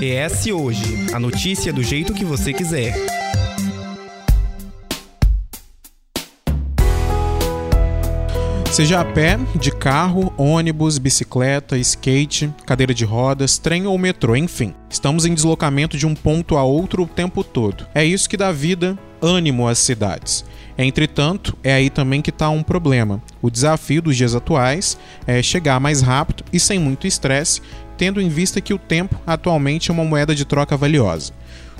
ES Hoje a notícia do jeito que você quiser. Seja a pé, de carro, ônibus, bicicleta, skate, cadeira de rodas, trem ou metrô, enfim. Estamos em deslocamento de um ponto a outro o tempo todo. É isso que dá vida, ânimo às cidades. Entretanto, é aí também que está um problema. O desafio dos dias atuais é chegar mais rápido e sem muito estresse, tendo em vista que o tempo atualmente é uma moeda de troca valiosa.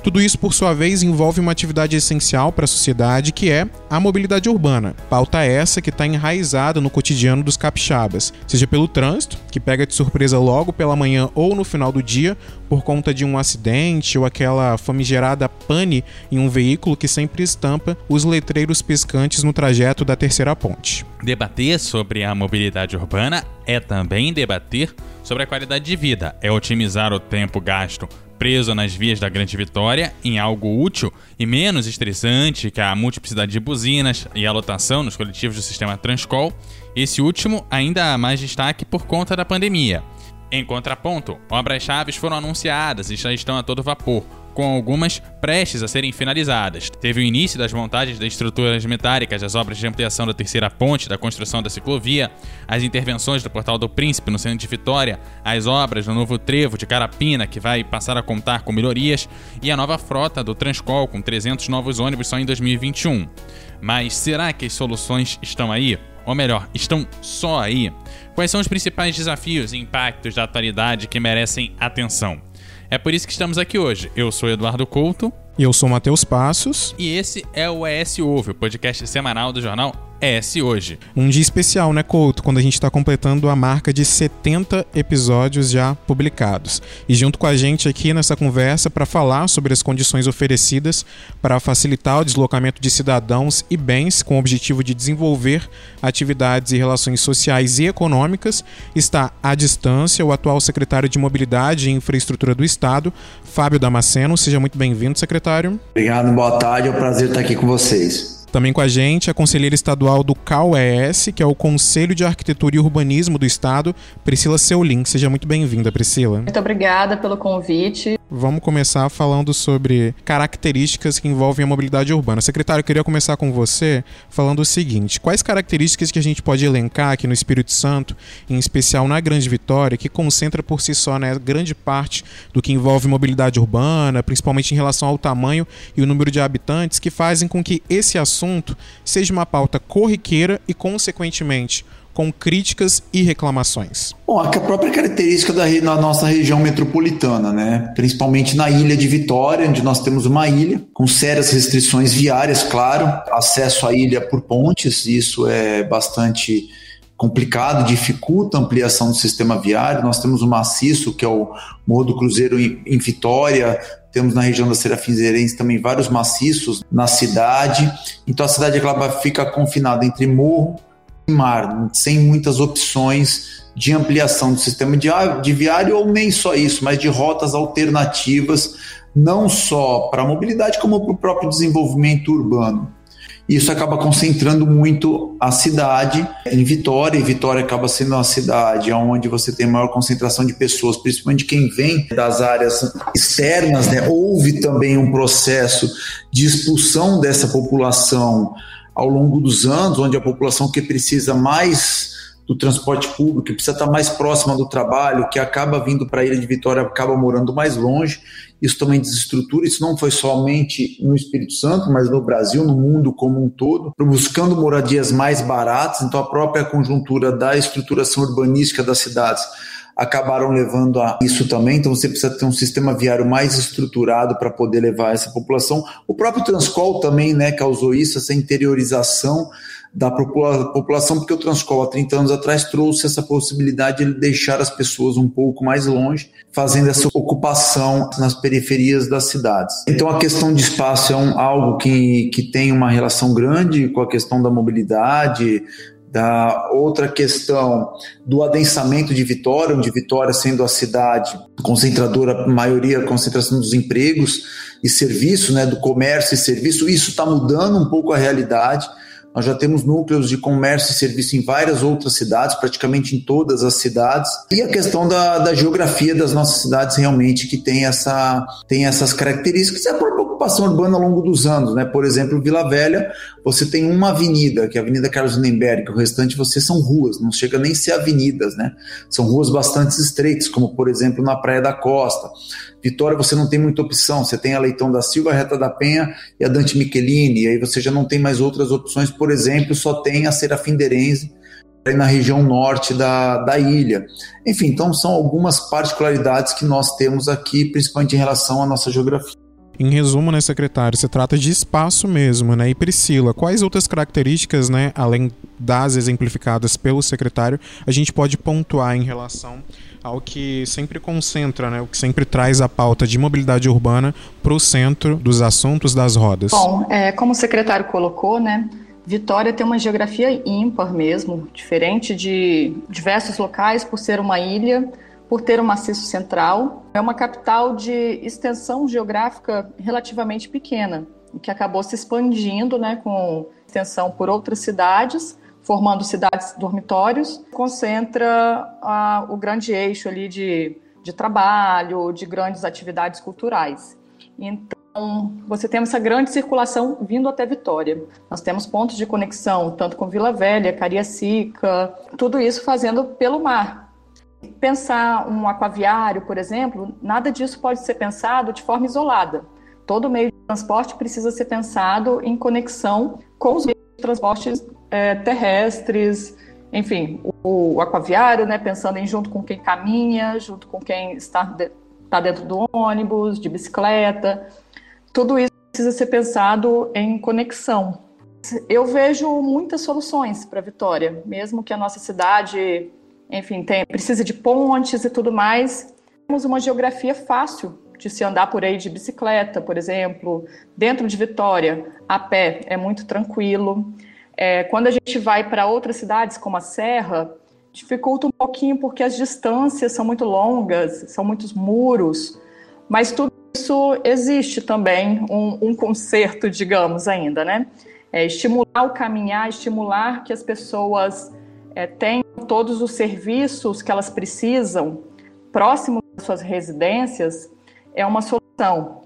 Tudo isso, por sua vez, envolve uma atividade essencial para a sociedade que é a mobilidade urbana. Pauta essa que está enraizada no cotidiano dos capixabas, seja pelo trânsito, que pega de surpresa logo pela manhã ou no final do dia por conta de um acidente ou aquela famigerada pane em um veículo que sempre estampa os letreiros piscantes no trajeto da terceira ponte. Debater sobre a mobilidade urbana é também debater sobre a qualidade de vida, é otimizar o tempo gasto preso nas vias da Grande Vitória em algo útil e menos estressante que a multiplicidade de buzinas e a lotação nos coletivos do sistema Transcol, esse último ainda há mais destaque por conta da pandemia. Em contraponto, obras-chaves foram anunciadas e já estão a todo vapor, com algumas prestes a serem finalizadas. Teve o início das montagens das estruturas metálicas das obras de ampliação da terceira ponte, da construção da ciclovia, as intervenções do Portal do Príncipe no centro de Vitória, as obras do novo trevo de Carapina, que vai passar a contar com melhorias, e a nova frota do Transcol, com 300 novos ônibus só em 2021. Mas será que as soluções estão aí? Ou melhor, estão só aí? Quais são os principais desafios e impactos da atualidade que merecem atenção? É por isso que estamos aqui hoje. Eu sou Eduardo Couto. E eu sou Matheus Passos. E esse é o ES Ouve, o podcast semanal do jornal ES Hoje. Um dia especial, né, Couto? Quando a gente está completando a marca de 70 episódios já publicados. E junto com a gente aqui nessa conversa para falar sobre as condições oferecidas para facilitar o deslocamento de cidadãos e bens com o objetivo de desenvolver atividades e relações sociais e econômicas, está à distância o atual secretário de Mobilidade e Infraestrutura do Estado, Fábio Damasceno. Seja muito bem-vindo, secretário. Obrigado, boa tarde. É um prazer estar aqui com vocês. Também com a gente a conselheira estadual do CAUES, que é o Conselho de Arquitetura e Urbanismo do Estado, Priscila Seulin. Seja muito bem-vinda, Priscila. Muito obrigada pelo convite. Vamos começar falando sobre características que envolvem a mobilidade urbana. Secretário, eu queria começar com você falando o seguinte: quais características que a gente pode elencar aqui no Espírito Santo, em especial na Grande Vitória, que concentra por si só né, grande parte do que envolve mobilidade urbana, principalmente em relação ao tamanho e o número de habitantes, que fazem com que esse assunto seja uma pauta corriqueira e, consequentemente, com críticas e reclamações? Bom, a própria característica da, nossa região metropolitana, né? principalmente na ilha de Vitória, onde nós temos uma ilha com sérias restrições viárias, claro, acesso à ilha por pontes, isso é bastante complicado, dificulta a ampliação do sistema viário. Nós temos o maciço, que é o Morro do Cruzeiro em Vitória, temos na região da Serafins também vários maciços na cidade. Então a cidade fica confinada entre morro mar, sem muitas opções de ampliação do sistema de, viário, ou nem só isso, mas de rotas alternativas, não só para a mobilidade, como para o próprio desenvolvimento urbano. Isso acaba concentrando muito a cidade em Vitória, e Vitória acaba sendo uma cidade onde você tem maior concentração de pessoas, principalmente quem vem das áreas externas. Né? Houve também um processo de expulsão dessa população ao longo dos anos, onde a população que precisa mais do transporte público, que precisa estar mais próxima do trabalho, que acaba vindo para a Ilha de Vitória, acaba morando mais longe. Isso também desestrutura. Isso não foi somente no Espírito Santo, mas no Brasil, no mundo como um todo, buscando moradias mais baratas. Então, a própria conjuntura da estruturação urbanística das cidades acabaram levando a isso também. Então você precisa ter um sistema viário mais estruturado para poder levar essa população. O próprio Transcol também né, causou isso, essa interiorização da população, porque o Transcol há 30 anos atrás trouxe essa possibilidade de deixar as pessoas um pouco mais longe, fazendo essa ocupação nas periferias das cidades. Então a questão de espaço é um, algo que, que tem uma relação grande com a questão da mobilidade, da outra questão do adensamento de Vitória, onde Vitória sendo a cidade concentradora, a maioria concentração dos empregos e serviço, né, do comércio e serviço, isso está mudando um pouco a realidade. nós já temos núcleos de comércio e serviço em várias outras cidades, praticamente em todas as cidades. E a questão da, da geografia das nossas cidades realmente que tem, essa, tem essas características. É por ocupação urbana ao longo dos anos, né? Por exemplo, Vila Velha, você tem uma avenida, que é a Avenida Carlos Lindenberg, o restante você são ruas, não chega nem a ser avenidas, né? São ruas bastante estreitas, como por exemplo na Praia da Costa. Vitória você não tem muita opção, você tem a Leitão da Silva, a Reta da Penha e a Dante Michelini, e aí você já não tem mais outras opções, por exemplo, só tem a Serafim Derense, na região norte da, da ilha. Enfim, então são algumas particularidades que nós temos aqui, principalmente em relação à nossa geografia. Em resumo, né, secretário, se trata de espaço mesmo, né? E Priscila, quais outras características, né, além das exemplificadas pelo secretário, a gente pode pontuar em relação ao que sempre concentra, né, o que sempre traz a pauta de mobilidade urbana para o centro dos assuntos das rodas? Bom, é, como o secretário colocou, né, Vitória tem uma geografia ímpar mesmo, diferente de diversos locais por ser uma ilha por ter um maciço central. É uma capital de extensão geográfica relativamente pequena, que acabou se expandindo né, com extensão por outras cidades, formando cidades dormitórios, concentra a, o grande eixo ali de, de trabalho, de grandes atividades culturais. Então, você tem essa grande circulação vindo até Vitória. Nós temos pontos de conexão, tanto com Vila Velha, Cariacica, tudo isso fazendo pelo mar, Pensar um aquaviário, por exemplo, nada disso pode ser pensado de forma isolada. Todo meio de transporte precisa ser pensado em conexão com os meios de transporte é, terrestres, enfim, o, o, aquaviário, né, pensando em junto com quem caminha, junto com quem está, de, está dentro do ônibus, de bicicleta, tudo isso precisa ser pensado em conexão. Eu vejo muitas soluções para Vitória, mesmo que a nossa cidade enfim, tem, precisa de pontes e tudo mais. Temos uma geografia fácil de se andar por aí de bicicleta, por exemplo. Dentro de Vitória, a pé é muito tranquilo. É, quando a gente vai para outras cidades, como a Serra, dificulta um pouquinho porque as distâncias são muito longas, são muitos muros, mas tudo isso existe também, um, um conserto, digamos, ainda, né? É, estimular o caminhar, estimular que as pessoas é, tenham todos os serviços que elas precisam próximo das suas residências é uma solução.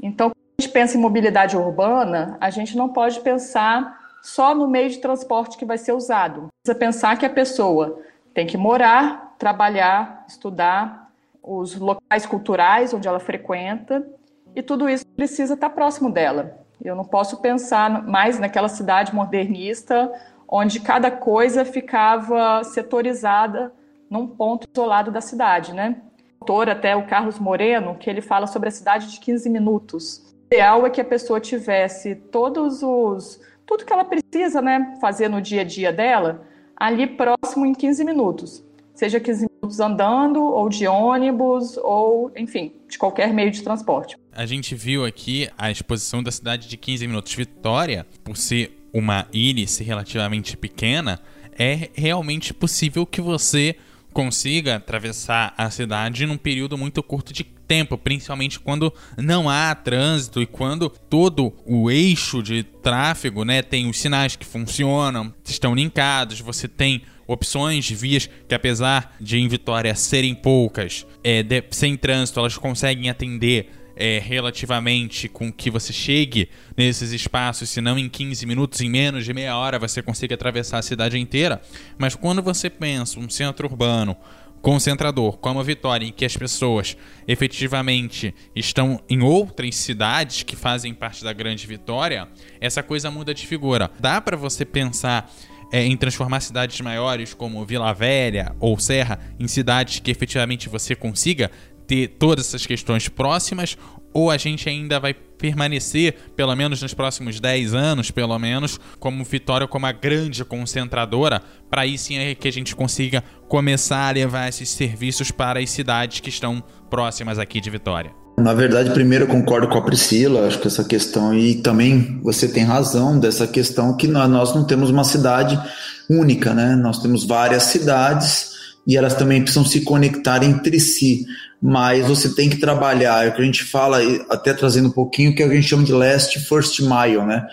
Então, quando a gente pensa em mobilidade urbana, a gente não pode pensar só no meio de transporte que vai ser usado. Precisa pensar que a pessoa tem que morar, trabalhar, estudar, os locais culturais onde ela frequenta, e tudo isso precisa estar próximo dela. Eu não posso pensar mais naquela cidade modernista onde cada coisa ficava setorizada num ponto isolado da cidade, né? O autor, até o Carlos Moreno, que ele fala sobre a cidade de 15 minutos. O ideal é que a pessoa tivesse todos os tudo que ela precisa, né, fazer no dia a dia dela, ali próximo em 15 minutos. Seja 15 minutos andando, ou de ônibus, ou, enfim, de qualquer meio de transporte. A gente viu aqui a exposição da cidade de 15 minutos. Vitória, por ser uma íris relativamente pequena, é realmente possível que você consiga atravessar a cidade num período muito curto de tempo, principalmente quando não há trânsito e quando todo o eixo de tráfego, né, tem os sinais que funcionam, estão linkados, você tem opções de vias que apesar de em Vitória serem poucas, é, de, sem trânsito, elas conseguem atender é, relativamente com que você chegue nesses espaços, se não em 15 minutos, em menos de meia hora você consiga atravessar a cidade inteira. Mas quando você pensa um centro urbano concentrador como a Vitória, em que as pessoas efetivamente estão em outras cidades que fazem parte da grande Vitória, essa coisa muda de figura. Dá para você pensar é, em transformar cidades maiores como Vila Velha ou Serra em cidades que efetivamente você consiga ter todas essas questões próximas ou a gente ainda vai permanecer, pelo menos nos próximos 10 anos, pelo menos, como Vitória como a grande concentradora, para aí sim é que a gente consiga começar a levar esses serviços para as cidades que estão próximas aqui de Vitória. Na verdade, primeiro eu concordo com a Priscila, acho que essa questão, e também você tem razão dessa questão que nós não temos uma cidade única, né? Nós temos várias cidades e elas também precisam se conectar entre si mas você tem que trabalhar, é o que a gente fala, até trazendo um pouquinho, que a gente chama de last first mile, né?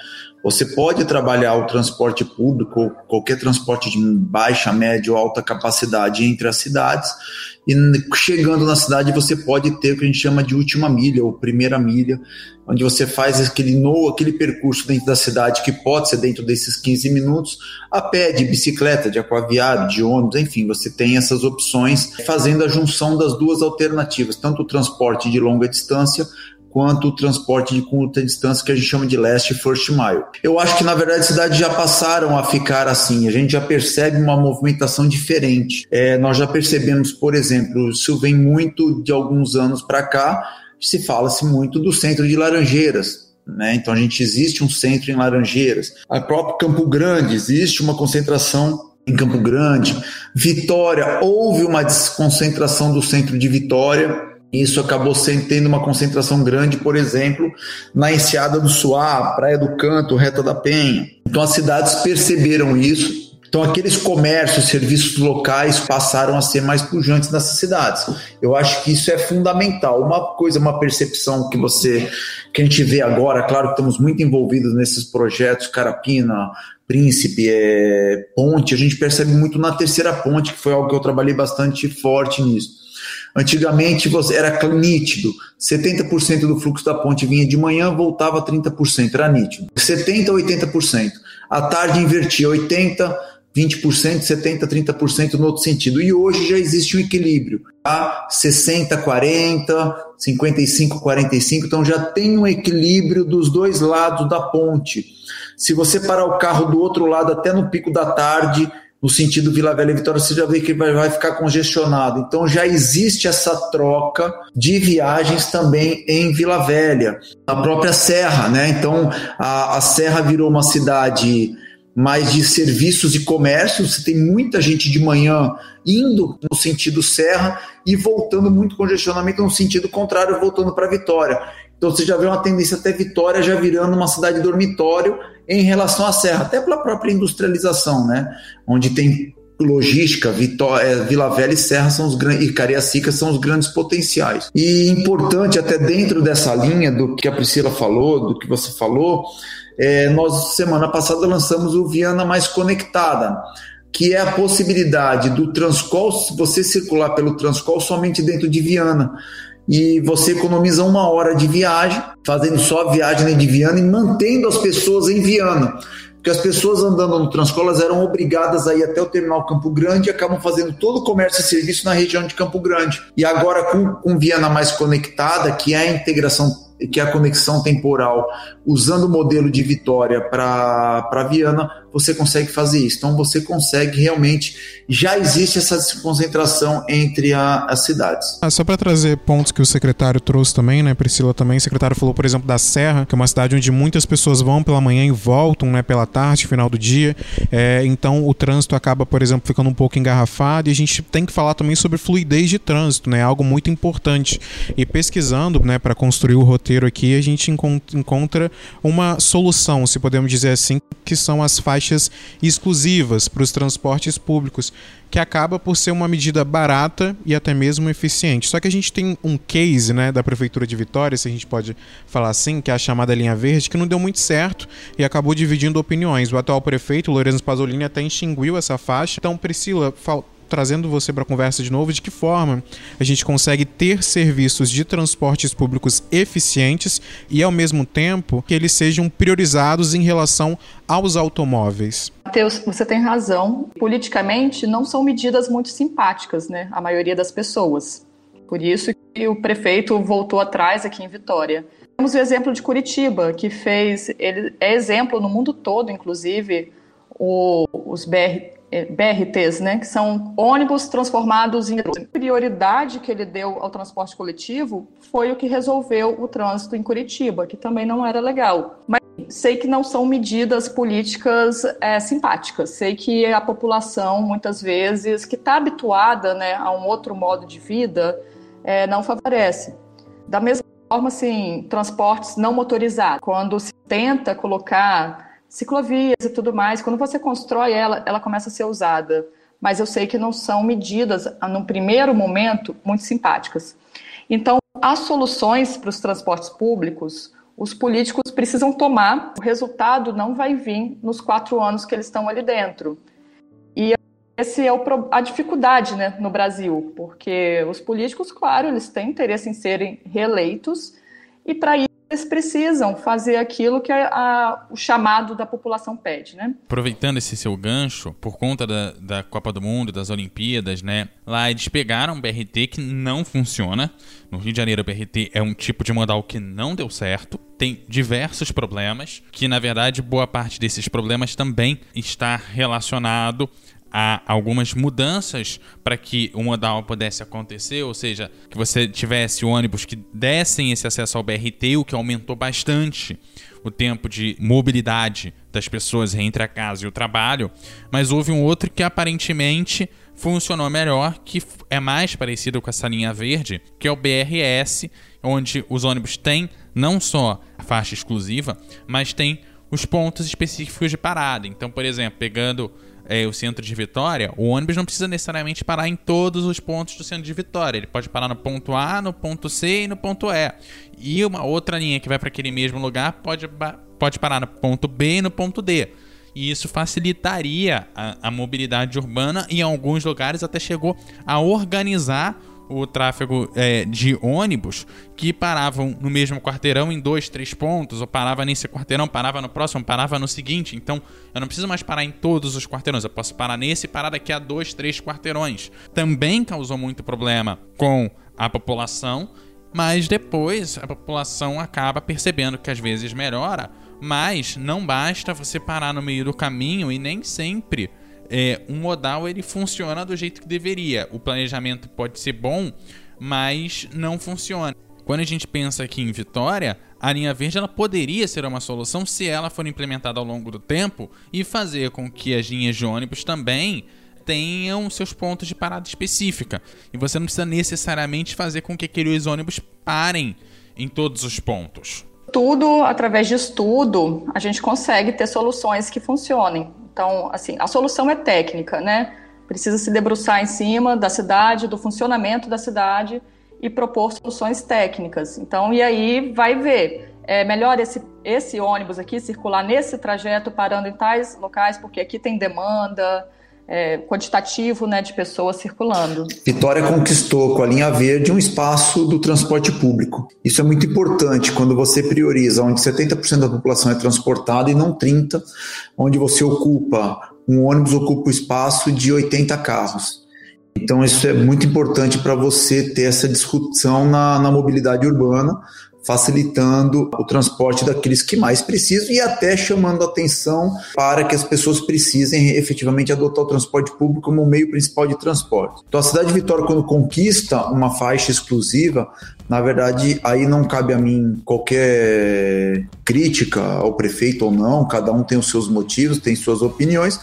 Você pode trabalhar o transporte público, qualquer transporte de baixa, média ou alta capacidade entre as cidades, e chegando na cidade você pode ter o que a gente chama de última milha ou primeira milha, onde você faz aquele no, aquele percurso dentro da cidade que pode ser dentro desses 15 minutos, a pé, de bicicleta, de aquaviário, de ônibus, enfim, você tem essas opções fazendo a junção das duas alternativas, tanto o transporte de longa distância quanto o transporte de curta distância que a gente chama de last first mile. Eu acho que na verdade as cidades já passaram a ficar assim, a gente já percebe uma movimentação diferente. É, nós já percebemos, por exemplo, isso vem muito de alguns anos para cá, se fala-se muito do centro de Laranjeiras, né? Então a gente existe um centro em Laranjeiras. A própria Campo Grande existe uma concentração em Campo Grande. Vitória houve uma desconcentração do centro de Vitória isso acabou tendo uma concentração grande, por exemplo, na Enseada do Suá, Praia do Canto, Reta da Penha. Então as cidades perceberam isso. Então aqueles comércios, serviços locais passaram a ser mais pujantes nessas cidades. Eu acho que isso é fundamental. Uma coisa, uma percepção que você que a gente vê agora, claro que estamos muito envolvidos nesses projetos, Carapina, Príncipe, é, Ponte, a gente percebe muito na terceira ponte, que foi algo que eu trabalhei bastante forte nisso Antigamente era nítido, 70% do fluxo da ponte vinha de manhã, voltava 30%, era nítido. 70 a 80%. À tarde invertia 80 20%, 70, 30% no outro sentido. E hoje já existe um equilíbrio. Tá? 60, 40, 55, 45. Então já tem um equilíbrio dos dois lados da ponte. Se você parar o carro do outro lado até no pico da tarde, no sentido Vila Velha e Vitória, você já vê que vai, ficar congestionado. Então já existe essa troca de viagens também em Vila Velha. A própria Serra, né? Então a, a Serra virou uma cidade mais de serviços e comércio. Você tem muita gente de manhã indo no sentido Serra e voltando muito congestionamento no sentido contrário, voltando para Vitória. Então você já vê uma tendência até Vitória já virando uma cidade dormitório em relação à Serra, até pela própria industrialização, né? Onde tem logística, Vitória, é, Vila Velha e Serra são os grandes, e Cariacica são os grandes potenciais. E importante, até dentro dessa linha do que a Priscila falou, do que você falou, é, nós semana passada lançamos o Viana Mais Conectada, que é a possibilidade do Transcol, você circular pelo Transcol somente dentro de Viana e você economiza uma hora de viagem, fazendo só a viagem de Viana e mantendo as pessoas em Viana. Porque as pessoas andando no Transcolas eram obrigadas a ir até o terminal Campo Grande e acabam fazendo todo o comércio e serviço na região de Campo Grande. E agora, com, com Viana mais conectada, que é a integração que é a conexão temporal, usando o modelo de Vitória para Viana, você consegue fazer isso. Então você consegue realmente, já existe essa concentração entre a, as cidades. Ah, só para trazer pontos que o secretário trouxe também, né, Priscila também, o secretário falou, por exemplo, da Serra, que é uma cidade onde muitas pessoas vão pela manhã e voltam, né, pela tarde, final do dia, é, então o trânsito acaba, por exemplo, ficando um pouco engarrafado e a gente tem que falar também sobre fluidez de trânsito, né, algo muito importante. E pesquisando, né, para construir o roteiro aqui, a gente encontra uma solução, se podemos dizer assim, que são as faixas exclusivas para os transportes públicos, que acaba por ser uma medida barata e até mesmo eficiente. Só que a gente tem um case né, da Prefeitura de Vitória, se a gente pode falar assim, que é a chamada linha verde, que não deu muito certo e acabou dividindo opiniões. O atual prefeito, Lourenço Pasolini, até extinguiu essa faixa. Então, Priscila, trazendo você para a conversa de novo, de que forma a gente consegue ter serviços de transportes públicos eficientes e, ao mesmo tempo, que eles sejam priorizados em relação aos automóveis. Matheus, você tem razão. Politicamente, não são medidas muito simpáticas, né? A maioria das pessoas. Por isso que o prefeito voltou atrás aqui em Vitória. Temos o exemplo de Curitiba, que fez, ele é exemplo no mundo todo, inclusive, o, os BR, BRTs, né, que são ônibus transformados em A prioridade que ele deu ao transporte coletivo foi o que resolveu o trânsito em Curitiba, que também não era legal. Mas sei que não são medidas políticas é, simpáticas. Sei que a população, muitas vezes, que está habituada né, a um outro modo de vida, é, não favorece. Da mesma forma, assim, transportes não motorizados. Quando se tenta colocar ciclovias e tudo mais, quando você constrói ela, ela começa a ser usada. Mas eu sei que não são medidas, no primeiro momento, muito simpáticas. Então, as soluções para os transportes públicos, os políticos precisam tomar, o resultado não vai vir nos quatro anos que eles estão ali dentro. E esse é o, a dificuldade né, no Brasil, porque os políticos, claro, eles têm interesse em serem reeleitos, e para eles precisam fazer aquilo que a, a, o chamado da população pede, né? Aproveitando esse seu gancho, por conta da, da Copa do Mundo, das Olimpíadas, né? Lá eles pegaram um BRT que não funciona. No Rio de Janeiro, o BRT é um tipo de modal que não deu certo. Tem diversos problemas, que na verdade boa parte desses problemas também está relacionado a algumas mudanças para que o modal pudesse acontecer, ou seja, que você tivesse ônibus que dessem esse acesso ao BRT, o que aumentou bastante o tempo de mobilidade das pessoas entre a casa e o trabalho, mas houve um outro que aparentemente funcionou melhor, que é mais parecido com essa linha verde, que é o BRS, onde os ônibus têm não só a faixa exclusiva, mas tem os pontos específicos de parada. Então, por exemplo, pegando é, o centro de Vitória, o ônibus não precisa necessariamente parar em todos os pontos do centro de Vitória. Ele pode parar no ponto A, no ponto C e no ponto E. E uma outra linha que vai para aquele mesmo lugar pode, pode parar no ponto B e no ponto D. E isso facilitaria a, a mobilidade urbana e em alguns lugares até chegou a organizar o tráfego é, de ônibus que paravam no mesmo quarteirão em dois, três pontos, ou parava nesse quarteirão, parava no próximo, parava no seguinte. Então, eu não preciso mais parar em todos os quarteirões, eu posso parar nesse e parar daqui a dois, três quarteirões. Também causou muito problema com a população, mas depois a população acaba percebendo que às vezes melhora, mas não basta você parar no meio do caminho e nem sempre é, um modal ele funciona do jeito que deveria. O planejamento pode ser bom, mas não funciona. Quando a gente pensa aqui em Vitória, a linha verde ela poderia ser uma solução se ela for implementada ao longo do tempo e fazer com que as linhas de ônibus também tenham seus pontos de parada específica. E você não precisa necessariamente fazer com que aqueles ônibus parem em todos os pontos. Tudo através de estudo, a gente consegue ter soluções que funcionem. Então, assim, a solução é técnica, né? Precisa se debruçar em cima da cidade, do funcionamento da cidade e propor soluções técnicas. Então, e aí vai ver. É melhor esse, esse ônibus aqui circular nesse trajeto, parando em tais locais, porque aqui tem demanda, é, quantitativo né, de pessoas circulando. Vitória conquistou com a linha verde um espaço do transporte público. Isso é muito importante quando você prioriza onde 70% da população é transportada e não 30%, onde você ocupa, um ônibus ocupa o espaço de 80 carros. Então, isso é muito importante para você ter essa discussão na, na mobilidade urbana, facilitando o transporte daqueles que mais precisam e até chamando atenção para que as pessoas precisem efetivamente adotar o transporte público como meio principal de transporte. Então, a cidade de Vitória, quando conquista uma faixa exclusiva, na verdade, aí não cabe a mim qualquer crítica ao prefeito ou não, cada um tem os seus motivos, tem suas opiniões,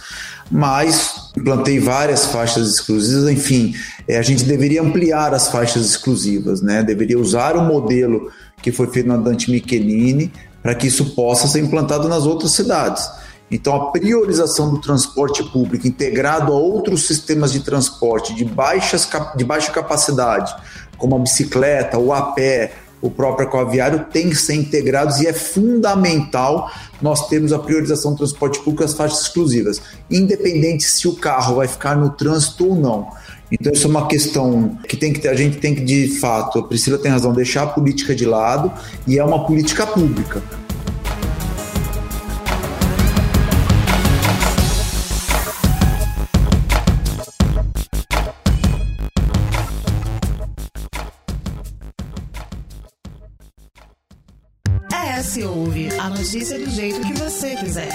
mas implantei várias faixas exclusivas, enfim, é, a gente deveria ampliar as faixas exclusivas, né? Deveria usar o modelo que foi feito na Dante Michelini, para que isso possa ser implantado nas outras cidades. Então, a priorização do transporte público integrado a outros sistemas de transporte de, baixas, de baixa capacidade, como a bicicleta, o a pé, o próprio aquaviário, tem que ser integrados e é fundamental nós termos a priorização do transporte público as faixas exclusivas, independente se o carro vai ficar no trânsito ou não. Então, isso é uma questão que, tem que ter, a gente tem que, de fato, a Priscila tem razão, deixar a política de lado e é uma política pública. É, se ouve a notícia do jeito que você quiser.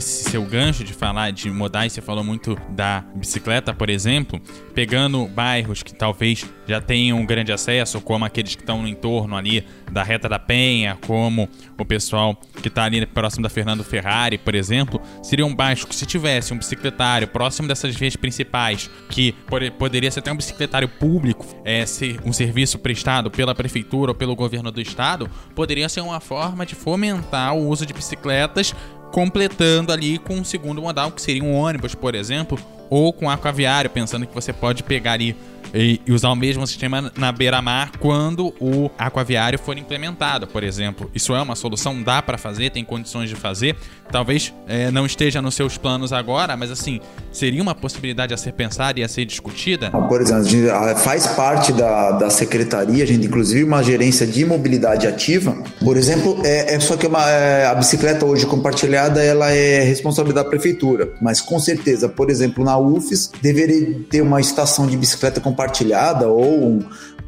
Esse seu gancho de falar de modais, você falou muito da bicicleta, por exemplo, pegando bairros que talvez já tenham um grande acesso, como aqueles que estão no entorno ali da Reta da Penha, como o pessoal que está ali próximo da Fernando Ferrari, por exemplo, seriam bairros que se tivesse um bicicletário próximo dessas vias principais, que poderia ser até um bicicletário público, é, ser um serviço prestado pela prefeitura ou pelo governo do estado, poderia ser uma forma de fomentar o uso de bicicletas completando ali com um segundo modal, que seria um ônibus, por exemplo, ou com aquaviário, pensando que você pode pegar ali e, e usar o mesmo sistema na beira-mar quando o aquaviário for implementado, por exemplo. Isso é uma solução, dá para fazer, tem condições de fazer. Talvez é, não esteja nos seus planos agora, mas assim, seria uma possibilidade a ser pensada e a ser discutida? Ah, por exemplo, a gente ah, faz parte da, da secretaria, a gente inclusive uma gerência de mobilidade ativa. Por exemplo, é, é só que uma, é, a bicicleta hoje compartilhada ela é responsabilidade da prefeitura, mas com certeza, por exemplo, na UFES deveria ter uma estação de bicicleta compartilhada compartilhada ou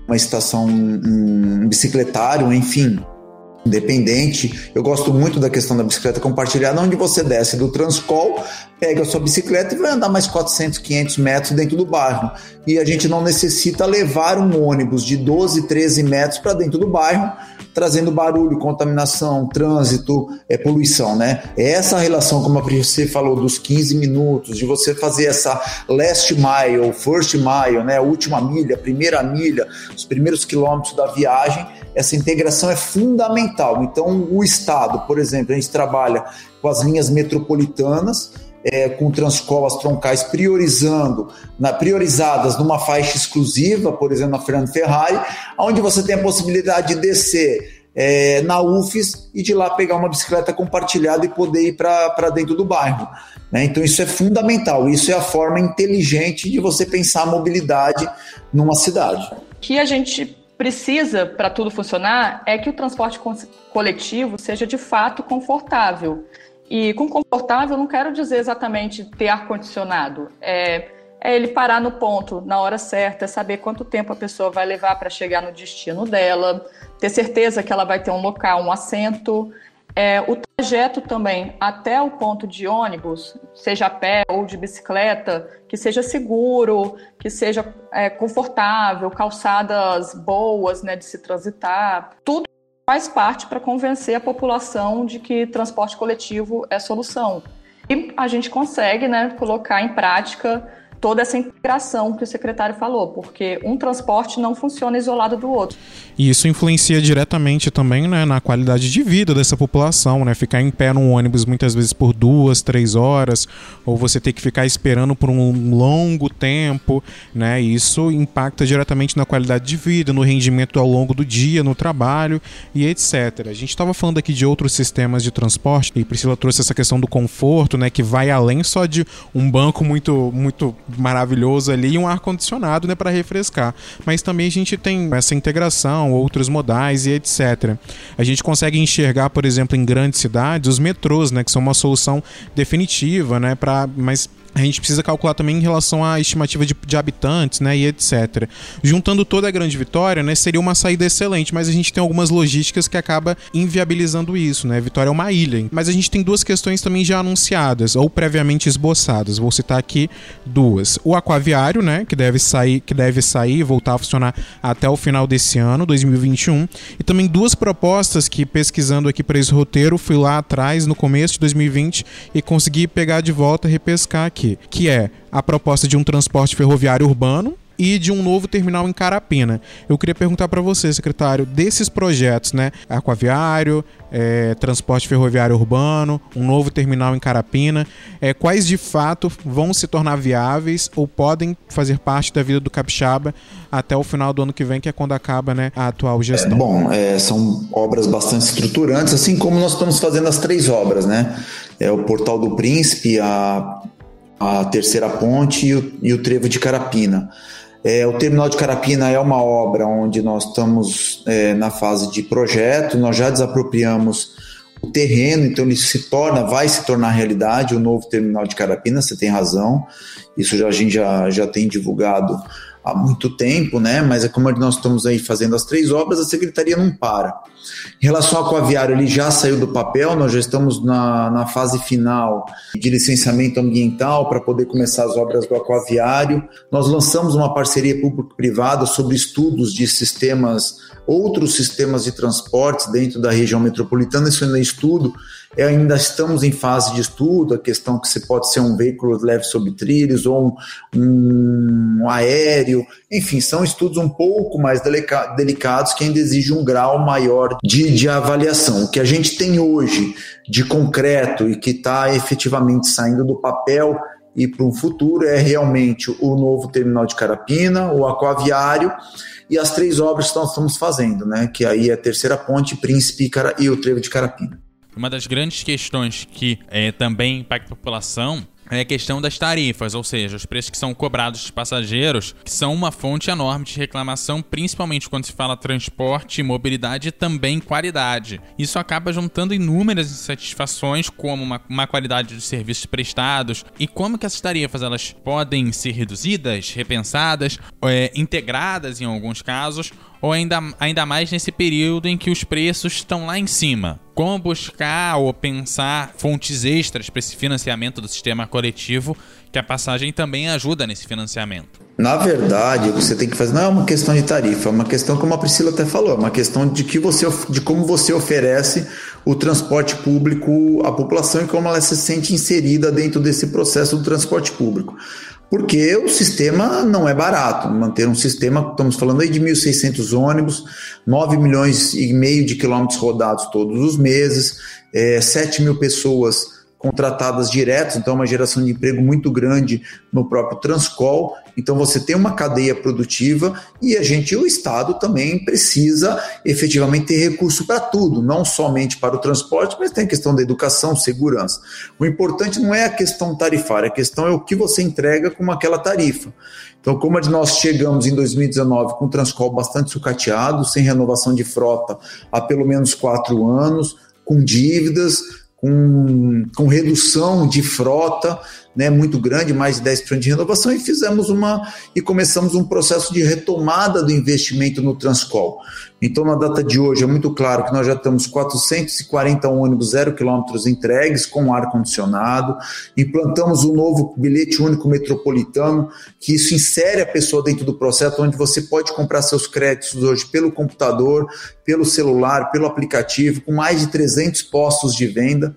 uma estação, um bicicletário, enfim, independente. Eu gosto muito da questão da bicicleta compartilhada, onde você desce do Transcol, pega a sua bicicleta e vai andar mais 400, 500 metros dentro do bairro. E a gente não necessita levar um ônibus de 12, 13 metros para dentro do bairro, trazendo barulho, contaminação, trânsito, é, poluição, né? É essa relação, como você falou, dos 15 minutos, de você fazer essa last mile, first mile, né? A última milha, primeira milha, os primeiros quilômetros da viagem, essa integração é fundamental. Então, o Estado, por exemplo, a gente trabalha com as linhas metropolitanas, é, com transcolas troncais priorizando, na, priorizadas numa faixa exclusiva, por exemplo, na Fernando Ferrari, onde você tem a possibilidade de descer é, na UFES e de lá pegar uma bicicleta compartilhada e poder ir para dentro do bairro. Né? Então, isso é fundamental, isso é a forma inteligente de você pensar a mobilidade numa cidade. Que a gente precisa para tudo funcionar é que o transporte coletivo seja de fato confortável. E com confortável, não quero dizer exatamente ter ar-condicionado. É, é ele parar no ponto na hora certa, é saber quanto tempo a pessoa vai levar para chegar no destino dela, ter certeza que ela vai ter um local, um assento. É, o trajeto também até o ponto de ônibus, seja a pé ou de bicicleta, que seja seguro, que seja é, confortável, calçadas boas né, de se transitar. Tudo faz parte para convencer a população de que transporte coletivo é solução. E a gente consegue né, colocar em prática toda essa integração que o secretário falou, porque um transporte não funciona isolado do outro. E isso influencia diretamente também né, na qualidade de vida dessa população, né? Ficar em pé num ônibus muitas vezes por duas, três horas, ou você ter que ficar esperando por um longo tempo, né? Isso impacta diretamente na qualidade de vida, no rendimento ao longo do dia, no trabalho e etc. A gente estava falando aqui de outros sistemas de transporte e Priscila trouxe essa questão do conforto, né? Que vai além só de um banco muito, muito maravilhoso ali e um ar-condicionado né, para refrescar. Mas também a gente tem essa integração, outros modais e etc. A gente consegue enxergar, por exemplo, em grandes cidades, os metrôs, né, que são uma solução definitiva, né, pra, mas a gente precisa calcular também em relação à estimativa de, de, habitantes, né, e etc. Juntando toda a grande vitória, né, seria uma saída excelente, mas a gente tem algumas logísticas que acaba inviabilizando isso, né? Vitória é uma ilha, mas a gente tem duas questões também já anunciadas ou previamente esboçadas. Vou citar aqui duas: o aquaviário, né, que deve sair, que deve sair e voltar a funcionar até o final desse ano, 2021, e também duas propostas que pesquisando aqui para esse roteiro fui lá atrás no começo de 2020 e consegui pegar de volta, repescar aqui aqui, que é a proposta de um transporte ferroviário urbano, e de um novo terminal em Carapina. Eu queria perguntar para você, secretário, desses projetos, né? Aquaviário, é, transporte ferroviário urbano, um novo terminal em Carapina, é, quais de fato vão se tornar viáveis ou podem fazer parte da vida do Capixaba até o final do ano que vem, que é quando acaba né, a atual gestão? É, bom, é, são obras bastante estruturantes, assim como nós estamos fazendo as três obras, né? É o Portal do Príncipe, a a terceira ponte e o, e o trevo de Carapina. É, o terminal de Carapina é uma obra onde nós estamos é, na fase de projeto, nós já desapropriamos o terreno, então ele se torna, vai se tornar realidade o novo terminal de Carapina, você tem razão, isso já, a gente já, já tem divulgado há muito tempo, né? Mas é como nós estamos aí fazendo as três obras, a secretaria não para. Em relação ao aquaviário, ele já saiu do papel, nós já estamos na, na fase final de licenciamento ambiental para poder começar as obras do aquaviário. Nós lançamos uma parceria público-privada sobre estudos de sistemas, outros sistemas de transportes dentro da região metropolitana, isso ainda é estudo, é, ainda estamos em fase de estudo, a questão que se pode ser um veículo leve sobre trilhos ou um, um aéreo enfim, são estudos um pouco mais delicados que ainda exigem um grau maior de, de avaliação. O que a gente tem hoje de concreto e que está efetivamente saindo do papel e para um futuro é realmente o novo terminal de Carapina, o aquaviário e as três obras que nós estamos fazendo, né? Que aí é a terceira ponte, Príncipe e o trevo de Carapina. Uma das grandes questões que é, também impacta a população é a questão das tarifas, ou seja, os preços que são cobrados dos passageiros, que são uma fonte enorme de reclamação, principalmente quando se fala transporte, mobilidade e também qualidade. Isso acaba juntando inúmeras insatisfações, como uma, qualidade dos serviços prestados e como que essas tarifas elas podem ser reduzidas, repensadas, é, integradas em alguns casos, ou ainda, ainda mais nesse período em que os preços estão lá em cima? Como buscar ou pensar fontes extras para esse financiamento do sistema coletivo, que a passagem também ajuda nesse financiamento? Na verdade, você tem que fazer não é uma questão de tarifa, é uma questão, como a Priscila até falou, é uma questão de, que você, de como você oferece o transporte público à população e como ela se sente inserida dentro desse processo do transporte público porque o sistema não é barato. Manter um sistema, estamos falando aí de 1.600 ônibus, 9 milhões e meio de quilômetros rodados todos os meses, é, 7 mil pessoas contratadas diretas, então é uma geração de emprego muito grande no próprio Transcol. Então você tem uma cadeia produtiva e a gente, o Estado também precisa efetivamente ter recurso para tudo, não somente para o transporte, mas tem a questão da educação, segurança. O importante não é a questão tarifária, a questão é o que você entrega com aquela tarifa. Então, como nós chegamos em 2019 com o Transcol bastante sucateado, sem renovação de frota há pelo menos quatro anos, com dívidas, com, com redução de frota né, muito grande, mais de 10% de renovação, e fizemos uma e começamos um processo de retomada do investimento no Transcol. Então, na data de hoje, é muito claro que nós já temos 440 ônibus zero quilômetros entregues com ar-condicionado, implantamos o um novo bilhete único metropolitano, que isso insere a pessoa dentro do processo, onde você pode comprar seus créditos hoje pelo computador, pelo celular, pelo aplicativo, com mais de 300 postos de venda.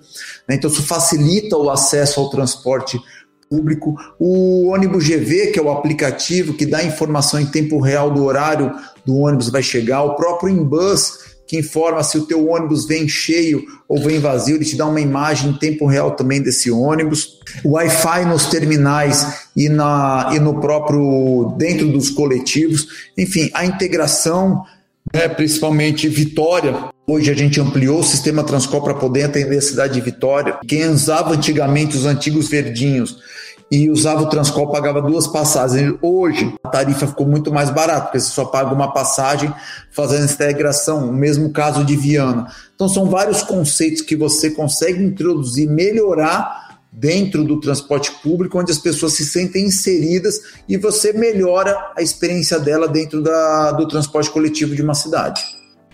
Né? Então, isso facilita o acesso ao transporte público. O ônibus GV, que é o aplicativo que dá informação em tempo real do horário do ônibus vai chegar, o próprio Inbus, que informa se o teu ônibus vem cheio ou vem vazio, ele te dá uma imagem em tempo real também desse ônibus. O Wi-Fi nos terminais e, na, e no próprio dentro dos coletivos. Enfim, a integração, né, principalmente Vitória. Hoje a gente ampliou o sistema Transcol para poder atender a cidade de Vitória. Quem usava antigamente os antigos verdinhos e usava o Transcol, pagava duas passagens. Hoje, a tarifa ficou muito mais barata, porque você só paga uma passagem fazendo essa integração, o mesmo caso de Viana. Então, são vários conceitos que você consegue introduzir, melhorar dentro do transporte público, onde as pessoas se sentem inseridas e você melhora a experiência dela dentro da, do transporte coletivo de uma cidade.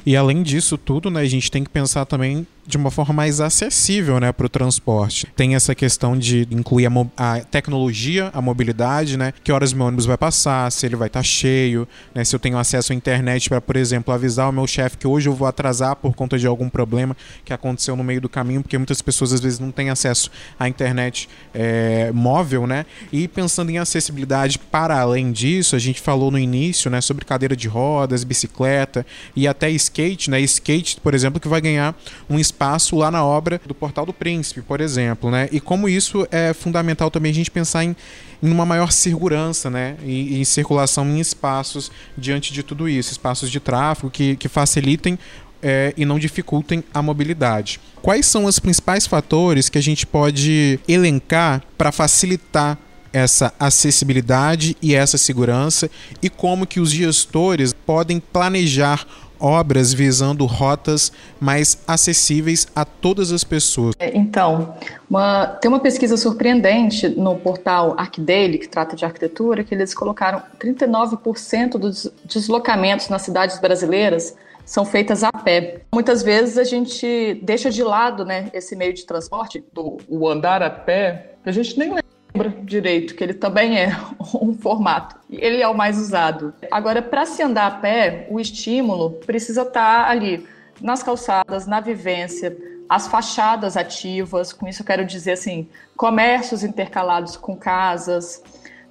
E além disso tudo, né, a gente tem que pensar também de uma forma mais acessível né, para o transporte. Tem essa questão de incluir a, a, tecnologia, a mobilidade, né? Que horas meu ônibus vai passar, se ele vai estar tá cheio, né? Se eu tenho acesso à internet para, por exemplo, avisar o meu chefe que hoje eu vou atrasar por conta de algum problema que aconteceu no meio do caminho, porque muitas pessoas às vezes não têm acesso à internet é, móvel, né? E pensando em acessibilidade para além disso, a gente falou no início, né, sobre cadeira de rodas, bicicleta e até skate, né? Skate, por exemplo, que vai ganhar um espaço lá na obra do Portal do Príncipe, por exemplo, né? E como isso é fundamental também a gente pensar em, em uma maior segurança, né? E, em circulação em espaços diante de tudo isso, espaços de tráfego que, que facilitem é, e não dificultem a mobilidade. Quais são os principais fatores que a gente pode elencar para facilitar essa acessibilidade e essa segurança e como que os gestores podem planejar obras visando rotas mais acessíveis a todas as pessoas. É, então, uma, tem uma pesquisa surpreendente no portal ArcDaily, que trata de arquitetura, que eles colocaram 39% dos deslocamentos nas cidades brasileiras são feitas a pé. Muitas vezes a gente deixa de lado né, esse meio de transporte. Do, o andar a pé, a gente nem lembra direito, que ele também é um formato. Ele é o mais usado. Agora, para se andar a pé, o estímulo precisa estar tá ali nas calçadas, na vivência, as fachadas ativas. Com isso, eu quero dizer assim, comércios intercalados com casas.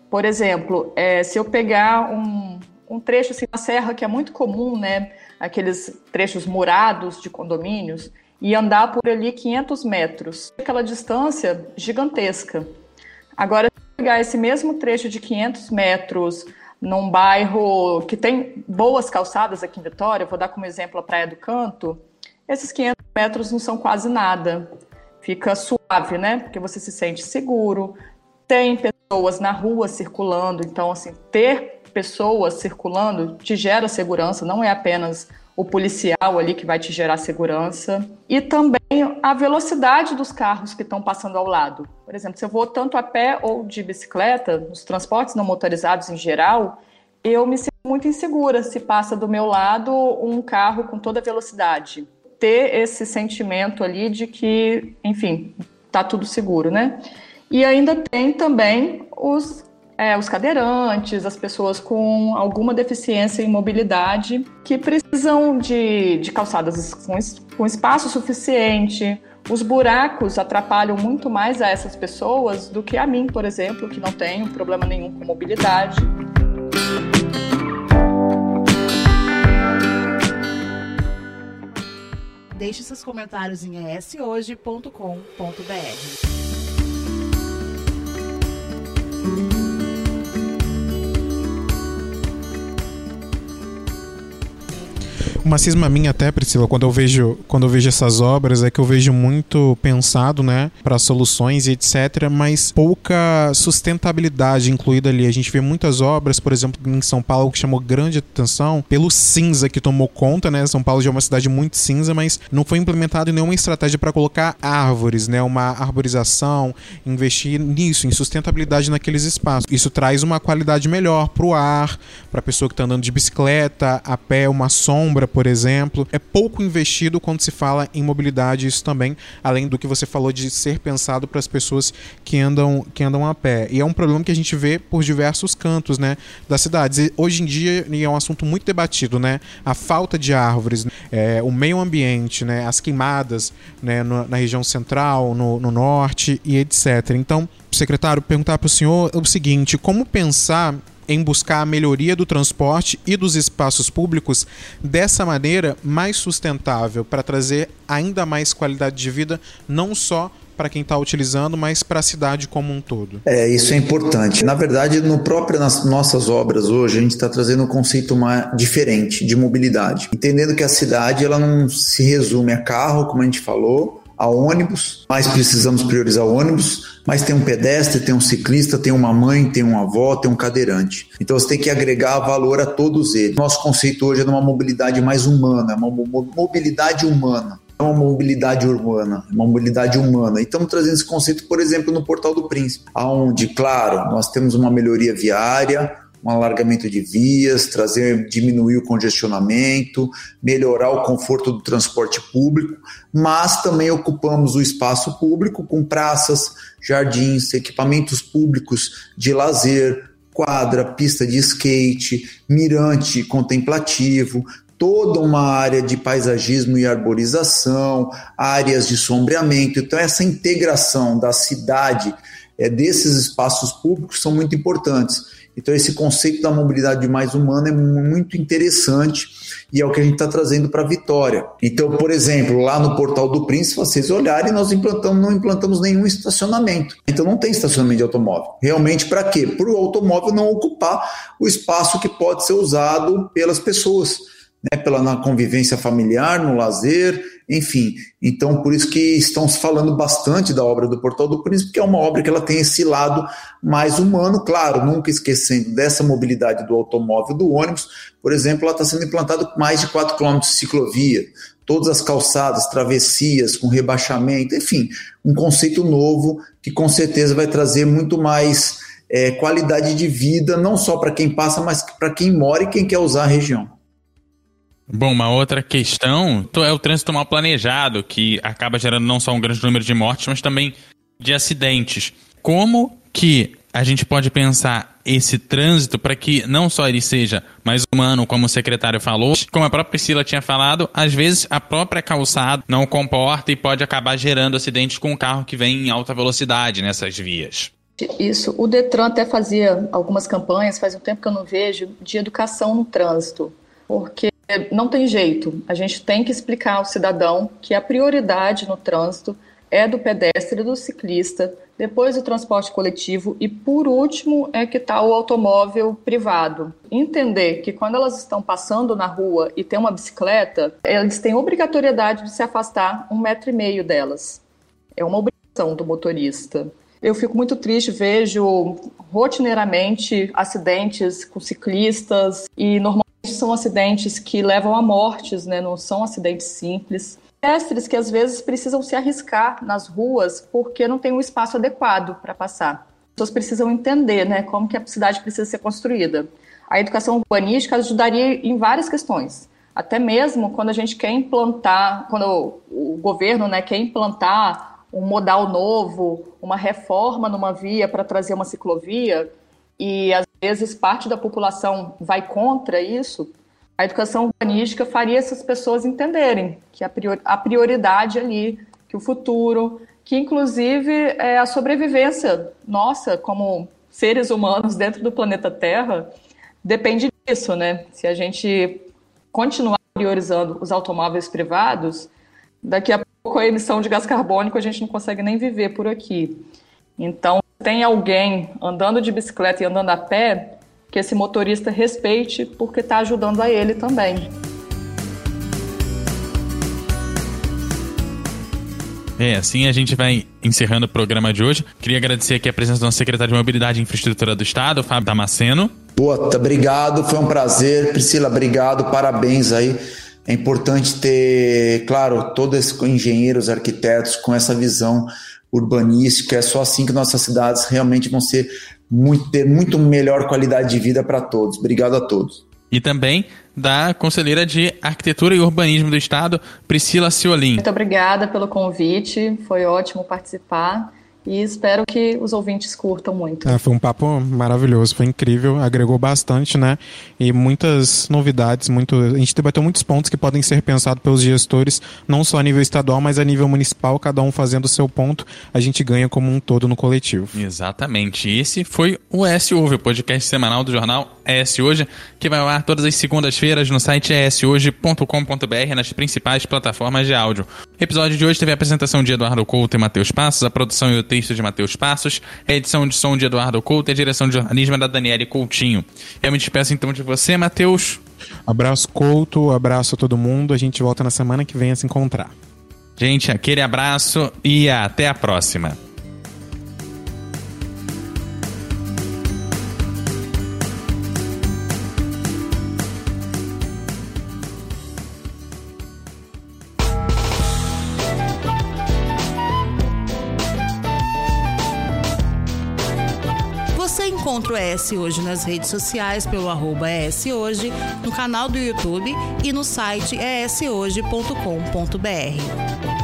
Por exemplo, é, se eu pegar um, um trecho assim, da serra que é muito comum, né? Aqueles trechos murados de condomínios, e andar por ali 500 metros. Aquela distância gigantesca. Agora, pegar esse mesmo trecho de 500 metros num bairro que tem boas calçadas aqui em Vitória, vou dar como exemplo a Praia do Canto, esses 500 metros não são quase nada. Fica suave, né? Porque você se sente seguro, tem pessoas na rua circulando, então, assim, ter pessoas circulando te gera segurança, não é apenas o policial ali que vai te gerar segurança. E também a velocidade dos carros que estão passando ao lado. Por exemplo, se eu vou tanto a pé ou de bicicleta, nos transportes não motorizados em geral, eu me sinto muito insegura se passa do meu lado um carro com toda velocidade. Ter esse sentimento ali de que, enfim, tá tudo seguro, né? E ainda tem também os é, os cadeirantes, as pessoas com alguma deficiência em mobilidade que precisam de, de calçadas com, com espaço suficiente. Os buracos atrapalham muito mais a essas pessoas do que a mim, por exemplo, que não tenho problema nenhum com mobilidade. Deixe seus comentários em eshoje.com.br. Uma cisma minha até, Priscila, quando eu vejo, quando eu vejo essas obras, é que eu vejo muito pensado, né, para soluções e etc, mas pouca sustentabilidade incluída ali. A gente vê muitas obras, por exemplo, em São Paulo que chamou grande atenção pelo cinza que tomou conta, né? São Paulo já é uma cidade muito cinza, mas não foi implementada nenhuma estratégia para colocar árvores, né, uma arborização, investir nisso, em sustentabilidade naqueles espaços. Isso traz uma qualidade melhor para o ar, para a pessoa que está andando de bicicleta, a pé, uma sombra, por exemplo. É pouco investido quando se fala em mobilidade, isso também, além do que você falou de ser pensado para as pessoas que andam, que andam a pé. E é um problema que a gente vê por diversos cantos né, das cidades. E hoje em dia é um assunto muito debatido, né? A falta de árvores, é, o meio ambiente, né, as queimadas né, no, na região central, no, no norte e etc. Então, secretário, perguntar para o senhor o seguinte: como pensar em buscar a melhoria do transporte e dos espaços públicos dessa maneira mais sustentável para trazer ainda mais qualidade de vida, não só para quem está utilizando, mas para a cidade como um todo. É, isso é importante. Na verdade, no próprio nas nossas obras hoje, a gente está trazendo um conceito mais diferente de mobilidade, entendendo que a cidade ela não se resume a carro, como a gente falou, a ônibus, mas precisamos priorizar o ônibus, mas tem um pedestre, tem um ciclista, tem uma mãe, tem uma avó, tem um cadeirante. Então você tem que agregar valor a todos eles. Nosso conceito hoje é de uma mobilidade mais humana, uma mobilidade humana é uma mobilidade urbana, uma mobilidade humana. E estamos trazendo esse conceito, por exemplo, no Portal do Príncipe, aonde, claro, nós temos uma melhoria viária, um alargamento de vias, trazer, diminuir o congestionamento, melhorar o conforto do transporte público, mas também ocupamos o espaço público com praças, jardins, equipamentos públicos de lazer, quadra, pista de skate, mirante contemplativo, toda uma área de paisagismo e arborização, áreas de sombreamento. Então, essa integração da cidade, é, desses espaços públicos, são muito importantes. Então, esse conceito da mobilidade mais humana é muito interessante e é o que a gente está trazendo para a Vitória. Então, por exemplo, lá no Portal do Príncipe, vocês olharem, nós implantamos, não implantamos nenhum estacionamento. Então, não tem estacionamento de automóvel. Realmente, para quê? Para o automóvel não ocupar o espaço que pode ser usado pelas pessoas né, pela na convivência familiar, no lazer, enfim. Então, por isso que estão se falando bastante da obra do Portal do Príncipe, que é uma obra que ela tem esse lado mais humano, claro, nunca esquecendo dessa mobilidade do automóvel, do ônibus. Por exemplo, ela está sendo implantada mais de 4 km de ciclovia, todas as calçadas, travessias, com rebaixamento, enfim, um conceito novo que com certeza vai trazer muito mais é, qualidade de vida, não só para quem passa, mas para quem mora e quem quer usar a região. Bom, uma outra questão é o trânsito mal planejado, que acaba gerando não só um grande número de mortes, mas também de acidentes. Como que a gente pode pensar esse trânsito para que não só ele seja mais humano, como o secretário falou, como a própria Priscila tinha falado, às vezes a própria calçada não comporta e pode acabar gerando acidentes com o carro que vem em alta velocidade nessas vias. Isso. O Detran até fazia algumas campanhas, faz um tempo que eu não vejo, de educação no trânsito. Porque não tem jeito. A gente tem que explicar ao cidadão que a prioridade no trânsito é do pedestre, do ciclista, depois o transporte coletivo e, por último, é que está o automóvel privado. Entender que quando elas estão passando na rua e tem uma bicicleta, eles têm obrigatoriedade de se afastar um metro e meio delas. É uma obrigação do motorista. Eu fico muito triste, vejo rotineiramente acidentes com ciclistas e normalmente são acidentes que levam a mortes, né? não são acidentes simples pedestres que às vezes precisam se arriscar nas ruas porque não tem um espaço adequado para passar. As pessoas precisam entender né, como que a cidade precisa ser construída. A educação urbanística ajudaria em várias questões. Até mesmo quando a gente quer implantar, quando o governo né, quer implantar um modal novo, uma reforma numa via para trazer uma ciclovia, e às vezes parte da população vai contra isso, a educação urbanística faria essas pessoas entenderem que a prioridade ali, que o futuro, que inclusive é a sobrevivência nossa como seres humanos dentro do planeta Terra depende disso, né? Se a gente continuar priorizando os automóveis privados, daqui a pouco a emissão de gás carbônico a gente não consegue nem viver por aqui. Então, tem alguém andando de bicicleta e andando a pé, que esse motorista respeite, porque está ajudando a ele também. É, assim a gente vai encerrando o programa de hoje. Queria agradecer aqui a presença do nosso secretário de Mobilidade e Infraestrutura do Estado, Fábio Damasceno. Boa, obrigado, foi um prazer. Priscila, obrigado, parabéns aí. É importante ter, claro, todos esses engenheiros, arquitetos com essa visão urbanística. É só assim que nossas cidades realmente vão ser muito, ter muito melhor qualidade de vida para todos. Obrigado a todos. E também da conselheira de Arquitetura e Urbanismo do Estado, Priscila Ciolim. Muito obrigada pelo convite, foi ótimo participar e espero que os ouvintes curtam muito. É, foi um papo maravilhoso, foi incrível, agregou bastante, né? E muitas novidades, muito, a gente debateu muitos pontos que podem ser pensados pelos gestores, não só a nível estadual, mas a nível municipal, cada um fazendo o seu ponto, a gente ganha como um todo no coletivo. Exatamente. Esse foi o S Ouve, o podcast semanal do jornal ES Hoje, que vai ao ar todas as segundas-feiras no site eshoje.com.br nas principais plataformas de áudio. O episódio de hoje teve a apresentação de Eduardo Couto e Matheus Passos, a produção e o texto de Matheus Passos, a edição de som de Eduardo Couto e a direção de jornalismo é da Daniele Coutinho. Eu me despeço então de você, Matheus. Abraço Couto, abraço a todo mundo. A gente volta na semana que vem a se encontrar. Gente, aquele abraço e até a próxima. Encontra o ES Hoje nas redes sociais pelo arroba ES Hoje, no canal do YouTube e no site eshoje.com.br.